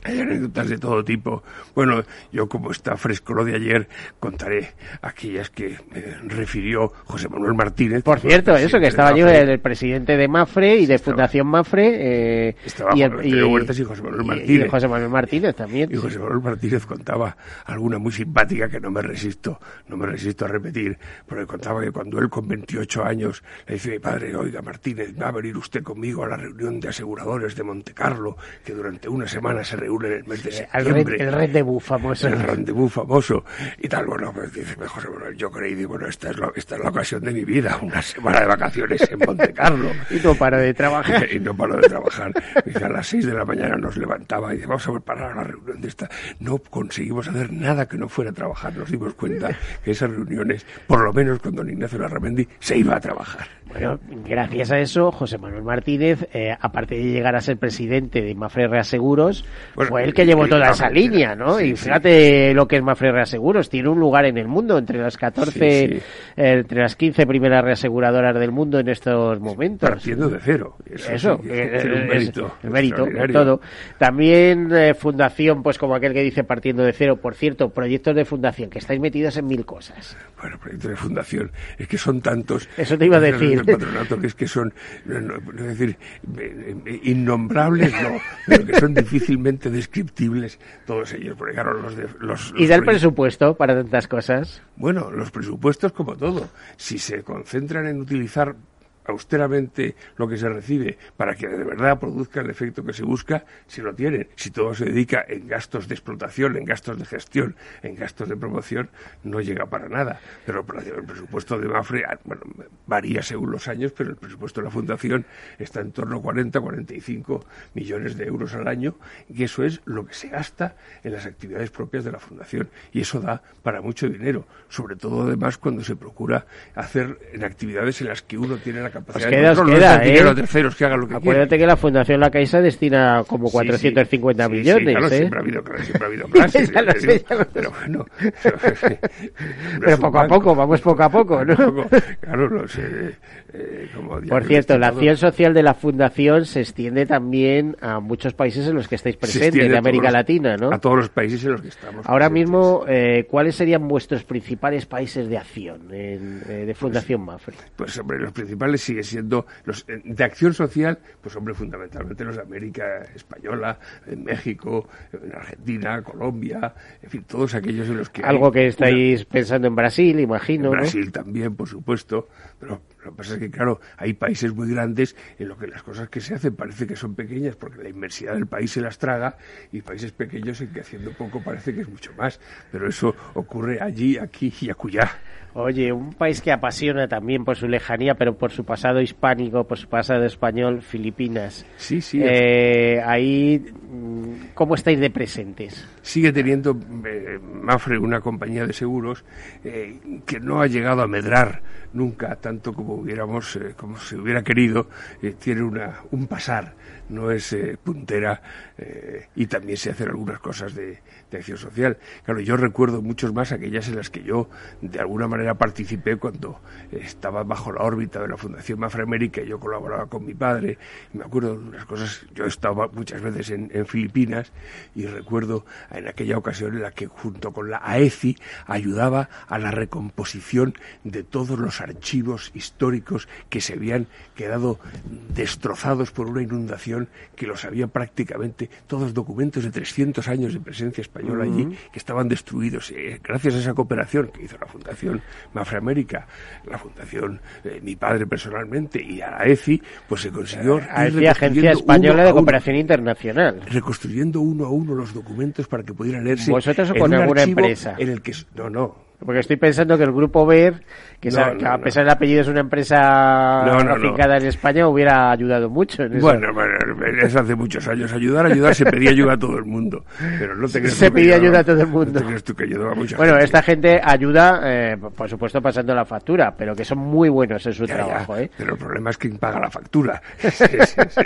*coughs* Hay anécdotas de todo tipo. Bueno, yo como está fresco lo de ayer, contaré aquellas que me refirió José Manuel Martínez. Por cierto, eso, que estaba yo el, el presidente de Mafre y de Estaba- Fundación Mafre. eh, Estaba y, Antonio Huertas y José Manuel y- Martínez. y José Manuel Martínez también. Y José Manuel Martínez contaba alguna muy simpática que no me resisto, no me resisto a repetir, porque contaba que cuando él con 28 años le dice mi padre, oiga Martínez, va a venir usted conmigo a la reunión de aseguradores de Monte Carlo, que durante una semana se reúnen el mes de El red, septiembre. el rendezvous famoso. el rendezvous famoso y tal, bueno, pues dice José Manuel, yo creí, digo, bueno, esta es, la, esta es la ocasión de mi vida, una semana de vacaciones en Monte Carlo. *laughs* Y no paro de trabajar. *laughs* y no paró de trabajar. Dice, a las seis de la mañana nos levantaba y dice, vamos a preparar la reunión de esta. No conseguimos hacer nada que no fuera a trabajar. Nos dimos cuenta que esas reuniones, por lo menos con don Ignacio Larramendi, se iba a trabajar. Bueno, gracias a eso, José Manuel Martínez, eh, aparte de llegar a ser presidente de Mafre Reaseguros, Bueno, fue el que llevó toda esa línea, ¿no? sí, y sí. fíjate lo que es Mafre Reaseguros, tiene un lugar en el mundo, entre las 14, Sí, sí. eh, entre las 15 primeras reaseguradoras del mundo en estos momentos. Partiendo de cero. Eso, Eso, sí, que tiene un es- mérito. mérito, todo. También eh, fundación, pues como aquel que dice partiendo de cero. Por cierto, proyectos de fundación, que estáis metidos en mil cosas. Bueno, proyectos de fundación, es que son tantos. Eso te iba a decir. Del patronato, que es que son, no, no, no decir, eh, eh, innombrables, no, pero que son difícilmente descriptibles todos ellos, porque claro, los de, los, Y da el presupuesto para tantas cosas. Bueno, los presupuestos, como todo, si se concentran en utilizar austeramente lo que se recibe para que de verdad produzca el efecto que se busca, si lo tienen. Si todo se dedica en gastos de explotación, en gastos de gestión, en gastos de promoción, no llega para nada. Pero el presupuesto de Mafre, ah, bueno, varía según los años, pero el presupuesto de la Fundación está en torno a 40, 45 millones de euros al año, y eso es lo que se gasta en las actividades propias de la Fundación. Y eso da para mucho dinero, sobre todo además cuando se procura hacer en actividades en las que uno tiene la capacidad Os de queda, os no es ¿eh? a terceros que hagan lo que Acuérdate que la Fundación La Caixa destina como Sí, 450 sí. Sí, sí, millones, claro, ¿eh? siempre ha habido clases, siempre ha habido clases. *laughs* Ya lo ya sé, digo, ya lo sé. pero bueno. *laughs* Pero poco a poco, vamos poco a poco, ¿no? Poco, claro. Eh, como Por cierto, la acción social de la Fundación se extiende también a muchos países en los que estáis Se presentes, de América los- Latina, ¿no? A todos los países en los que estamos. Ahora presentes. mismo, eh, ¿cuáles serían vuestros principales países de acción en- eh, de Fundación Mafre? Pues hombre, los principales siguen siendo los eh, de acción social, pues hombre, fundamentalmente los de América Española, en México, en Argentina, Colombia, en fin, todos aquellos en los que Algo que una- estáis pensando en Brasil, en imagino, ¿no? Brasil también, por supuesto, pero lo que pasa es que, claro, hay países muy grandes en los que las cosas que se hacen parece que son pequeñas porque la inmensidad del país se las traga y países pequeños en que haciendo poco parece que es mucho más, pero eso ocurre allí, aquí y acullá. Oye, un país que apasiona también por su lejanía, pero por su pasado hispánico, por su pasado español, Filipinas. Sí, sí, Eh, ahí, mm, ¿cómo estáis de presentes? sigue teniendo eh, Mafre una compañía de seguros eh, que no ha llegado a medrar nunca tanto como hubiéramos eh, como se hubiera querido eh, tiene una un pasar no es eh, puntera eh, y también se hacen algunas cosas de, acción social. Claro yo recuerdo muchos más aquellas en las que yo de alguna manera participé cuando estaba bajo la órbita de la Fundación Mafre América yo colaboraba con mi padre. Me acuerdo de unas cosas yo estaba muchas veces en, en Filipinas y recuerdo en aquella ocasión en la que junto con la AECI ayudaba a la recomposición de todos los archivos históricos que se habían quedado destrozados por una inundación que los había prácticamente todos documentos de 300 años de presencia española español allí, que estaban destruidos. Eh, gracias a esa cooperación que hizo la Fundación Mafra América, la Fundación, eh, mi padre personalmente, y a la EFI, pues se consiguió... A EFI, Agencia Española de Cooperación Internacional. Reconstruyendo uno a uno los documentos para que pudieran leerse. ¿Vosotros o con alguna empresa? En el que, no, no, porque estoy pensando que el grupo BER, que, a pesar del apellido es una empresa afincada en España, hubiera ayudado mucho. En eso. Bueno, eso hace muchos años. Ayudar, ayudar, se pedía ayuda a todo el mundo. Pero no te se pedía ayuda a todo el mundo. No te tú que ayudaba a mucha bueno, esta gente ayuda, eh, por supuesto, pasando la factura, pero que son muy buenos en su trabajo. ¿eh? Pero el problema es quién paga la factura. *laughs*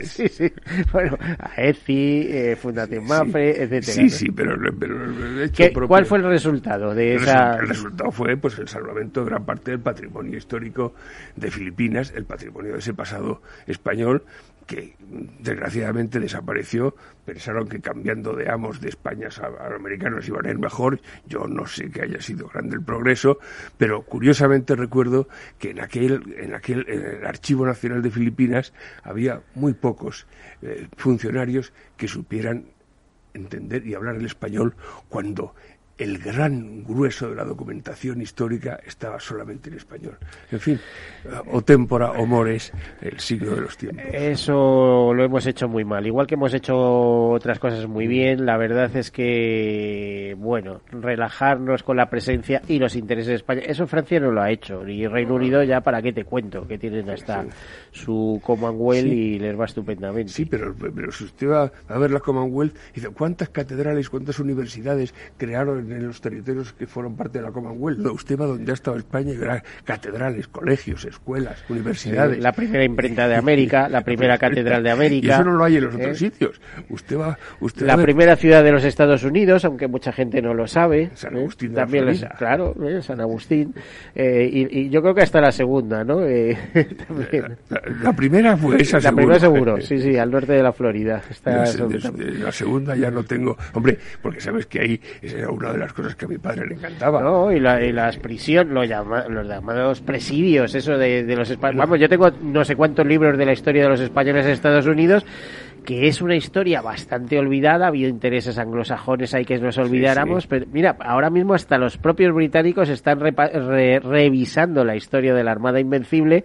sí, sí, Bueno, a ECI, eh, Fundación Mafre, etcétera. Sí, sí, pero, pero el hecho ¿Cuál fue el resultado de esa...? Resultado fue pues el salvamento de gran parte del patrimonio histórico de Filipinas, el patrimonio de ese pasado español que desgraciadamente desapareció. Pensaron que cambiando de amos de España a, americanos iban a ir mejor. Yo no sé que haya sido grande el progreso, pero curiosamente recuerdo que en aquel, en aquel, el Archivo Nacional de Filipinas había muy pocos eh, funcionarios que supieran entender y hablar el español cuando el gran grueso de la documentación histórica estaba solamente en español. En fin, o tempora o mores, el siglo de los tiempos. Eso lo hemos hecho muy mal. Igual que hemos hecho otras cosas muy bien, la verdad es que, bueno, relajarnos con la presencia y los intereses de España. Eso Francia no lo ha hecho. Y Reino Unido ya, ¿para qué te cuento? Que tienen hasta su Commonwealth y les va estupendamente. Sí, pero, pero si usted va a ver la Commonwealth, dice, ¿cuántas catedrales, cuántas universidades crearon en los territorios que fueron parte de la Commonwealth. No, usted va donde ha estado España y verá catedrales, colegios, escuelas, universidades. la primera imprenta de América, la primera catedral de América. Y eso no lo hay en los otros ¿Eh? sitios. Usted va, usted la primera ciudad de los Estados Unidos, aunque mucha gente no lo sabe. San ¿eh? Agustín También claro, ¿eh? San Agustín. y, yo creo que hasta la segunda, ¿no? *laughs* La, primera fue esa. La primera seguro, sí, sí, al norte de la Florida. Está la, segunda ya no tengo. Hombre, porque sabes que ahí es una de las cosas que a mi padre le encantaba. No, y, la, y las prisiones, los, llamados presidios, eso de, de los españoles. Vamos, yo tengo no sé cuántos libros de la historia de los españoles en Estados Unidos que es una historia bastante olvidada, ha habido intereses anglosajones ahí que nos olvidáramos, pero mira, ahora mismo hasta los propios británicos están revisando la historia de la Armada Invencible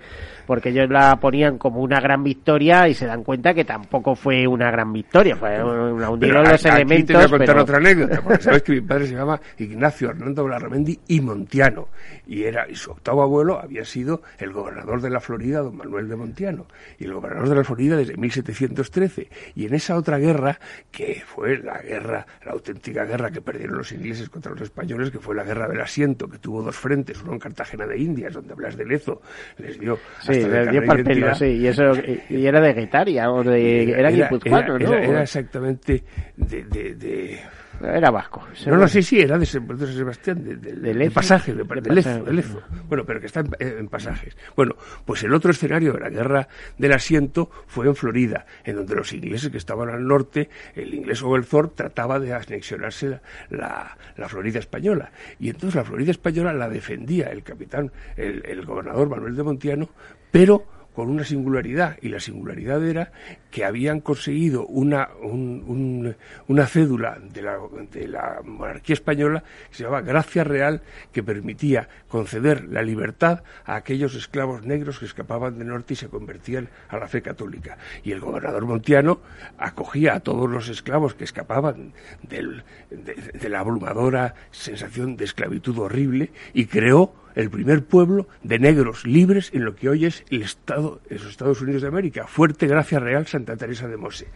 porque ellos la ponían como una gran victoria y se dan cuenta que tampoco fue una gran victoria, fue una hundieron los elementos. Te voy a contar otra anécdota, porque sabes que mi padre se llama Ignacio Hernando Blarramendi y Montiano, y era y su octavo abuelo había sido el gobernador de la Florida, don Manuel de Montiano, y el gobernador de la Florida desde 1713 y en esa otra guerra, que fue la guerra, la auténtica guerra que perdieron los ingleses contra los españoles, que fue la guerra del asiento, que tuvo dos frentes, uno en Cartagena de Indias, donde Blas de Lezo les dio sí, les dio pelo, sí, y eso y era de Guetaria o de era, era, era, ¿no? era exactamente de, de, de era vasco. No, no, sí, sí, era de, San Sebastián, de, de, de pasaje, de, Lezo, Bueno, pero que está en, pasajes. Bueno, pues el otro escenario de la guerra del asiento fue en Florida, en donde los ingleses que estaban al norte, el inglés Oglethorpe trataba de anexionarse la, la, Florida española. Y entonces la Florida española la defendía el capitán, el, el gobernador Manuel de Montiano, pero con una singularidad, y la singularidad era que habían conseguido una, una cédula de la, de la monarquía española que se llamaba Gracia Real, que permitía conceder la libertad a aquellos esclavos negros que escapaban del norte y se convertían a la fe católica. Y el gobernador Montiano acogía a todos los esclavos que escapaban de, la abrumadora sensación de esclavitud horrible y creó el primer pueblo de negros libres en lo que hoy es el Estado, los Estados Unidos de América, Fuerte Gracia Real Santa Teresa de Mose.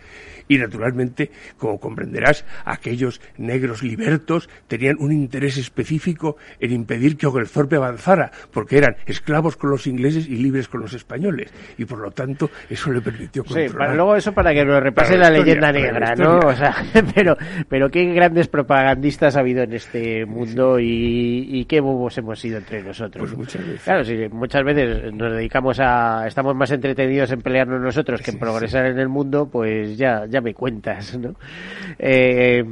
Y naturalmente, como comprenderás, aquellos negros libertos tenían un interés específico en impedir que Oglethorpe avanzara, porque eran esclavos con los ingleses y libres con los españoles. Y por lo tanto, eso le permitió controlar. Sí, para luego eso para que lo repase la, leyenda negra, ¿no? O sea, *laughs* pero, pero qué grandes propagandistas ha habido en este mundo y, y qué bobos hemos sido entre nosotros. Pues muchas veces. Claro, sí, muchas veces nos dedicamos a, estamos más entretenidos en pelearnos nosotros que en progresar en el mundo, pues ya, ya me cuentas, ¿no? Eh,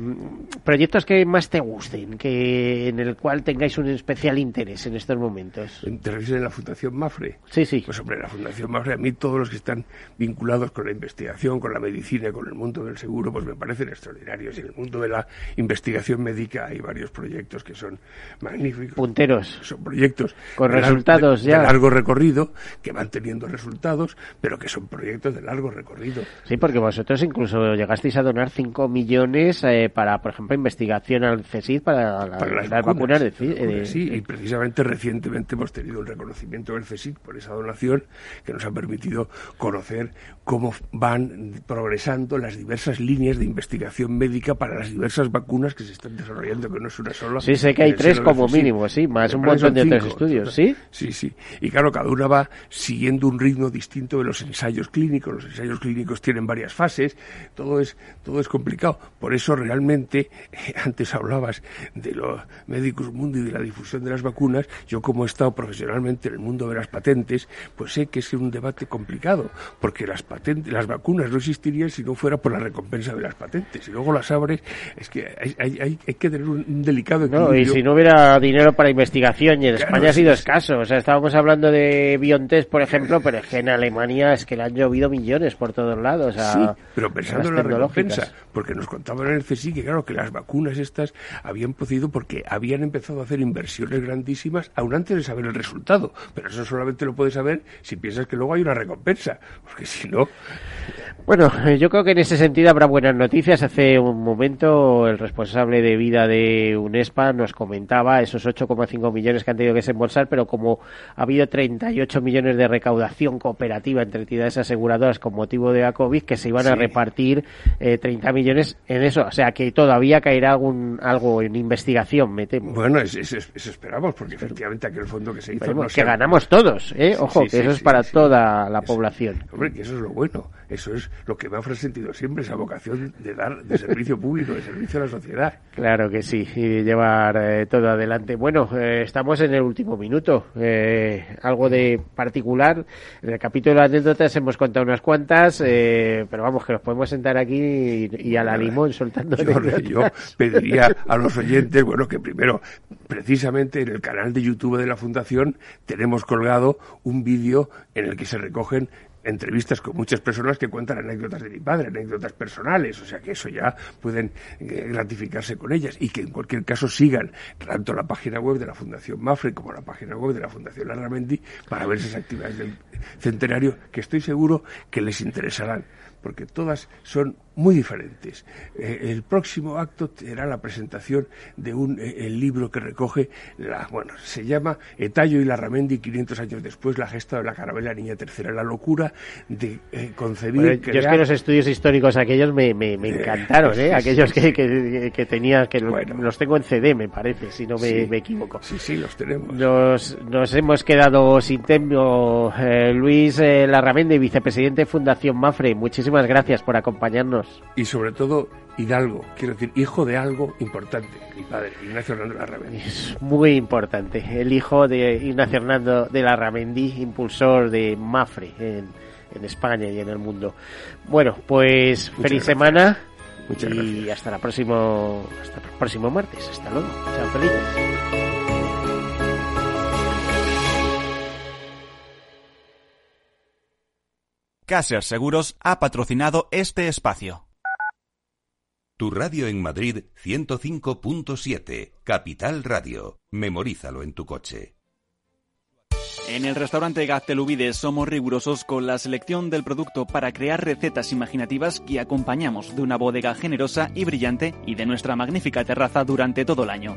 proyectos que más te gusten, que en el cual tengáis un especial interés en estos momentos. ¿Te refieres a la Fundación Mafre? Sí, sí. Pues hombre, la Fundación Mafre, a mí todos los que están vinculados con la investigación, con la medicina, con el mundo del seguro, pues me parecen extraordinarios. Y en el mundo de la investigación médica hay varios proyectos que son magníficos. Punteros. Son proyectos Con resultados de- ya. de largo recorrido, que van teniendo resultados, pero que son proyectos de largo recorrido. Sí, porque vosotros incluso llegasteis a donar 5 millones eh, para, por ejemplo, investigación al CSIC para, la- para las, las vacunas, vacunas. de ci- vacunas, de- sí, y precisamente recientemente hemos tenido un reconocimiento del CSIC por esa donación que nos ha permitido conocer cómo van progresando las diversas líneas de investigación médica para las diversas vacunas que se están desarrollando, que no es una sola. Sí, sé que hay tres como mínimo, sí, más un montón de son otros cinco, estudios. ¿sí? Sí, sí. Y claro, cada una va siguiendo un ritmo distinto de los ensayos clínicos. Los ensayos clínicos tienen varias fases. Todo es, todo es complicado. Por eso realmente, eh, antes hablabas de los médicos mundo y de la difusión de las vacunas. Yo como he estado profesionalmente en el mundo de las patentes, pues sé que es un debate complicado, porque las patentes, las vacunas no existirían si no fuera por la recompensa de las patentes. Y luego las abres, es que hay, hay, hay, hay que tener un, delicado No, equilibrio. y si no hubiera dinero para investigación, y en Claro, España ha sido escaso. O sea, estábamos hablando de BioNTech, por ejemplo, pero es que en Alemania es que le han llovido millones por todos lados. O sea, Sí, pero pensando en la recompensa, porque nos contaban en el CSI que claro que las vacunas estas habían podido porque habían empezado a hacer inversiones grandísimas aún antes de saber el resultado, pero eso solamente lo puedes saber si piensas que luego hay una recompensa, porque si no, Bueno, eh, yo creo que en ese sentido habrá buenas noticias. Hace un momento el responsable de vida de UNESPA nos comentaba esos 8,5 millones que han tenido que desembolsar, pero como ha habido 38 millones de recaudación cooperativa entre entidades aseguradoras con motivo de la COVID, que se iban a repartir eh, 30 millones en eso. O sea, que todavía caerá algún, algo en investigación, me temo. bueno, es- es- es- eso esperamos, porque efectivamente aquel fondo que se hizo no que se- ganamos todos, ¿eh? Ojo, sí, que sí, eso es para toda la población. Hombre, que eso es lo bueno, eso es lo que me ha sentido siempre, esa vocación de dar de servicio público, de servicio a la sociedad. Claro que sí, y llevar eh, todo adelante. Bueno, eh, estamos en el último minuto. Eh, algo de particular. En el capítulo de anécdotas hemos contado unas cuantas, pero vamos, que nos podemos sentar aquí y, y a la limón soltando Yo, yo pediría a los oyentes, bueno, que primero, precisamente en el canal de YouTube de la Fundación, tenemos colgado un vídeo en el que se recogen entrevistas con muchas personas que cuentan anécdotas de mi padre, anécdotas personales, o sea que eso ya pueden eh, gratificarse con ellas y que en cualquier caso sigan tanto la página web de la Fundación Mafre como la página web de la Fundación Larramendi para ver esas actividades del centenario que estoy seguro que les interesarán porque todas son muy diferentes. Eh, el próximo acto será la presentación de un eh, el libro que recoge la bueno se llama Etallo y Larramendi 500 años después la gesta de la carabela niña tercera la locura de eh, concebir Bueno, yo es que los estudios históricos aquellos me, me, me encantaron, ¿eh? Aquellos que, que, que tenía, que Bueno. los tengo en CD, me parece, si no me, Sí. me equivoco. sí sí los tenemos Nos, nos hemos quedado sin tiempo. Eh, Luis Larramendi, vicepresidente de Fundación Mafre, muchísimas gracias por acompañarnos. Y sobre todo Hidalgo quiero decir hijo de algo importante mi padre Ignacio Hernando Larramendi Es muy importante. El hijo de Ignacio Hernando de Larramendi, impulsor de Mafre en, en España y en el mundo. Bueno, pues Muchas feliz gracias. semana Muchas y gracias. hasta la próximo hasta el próximo martes. Hasta luego. Chao, felices. Caser Seguros ha patrocinado este espacio. Tu radio en Madrid 105.7, Capital Radio. Memorízalo en tu coche. En el restaurante Gaztelubides somos rigurosos con la selección del producto para crear recetas imaginativas que acompañamos de una bodega generosa y brillante y de nuestra magnífica terraza durante todo el año.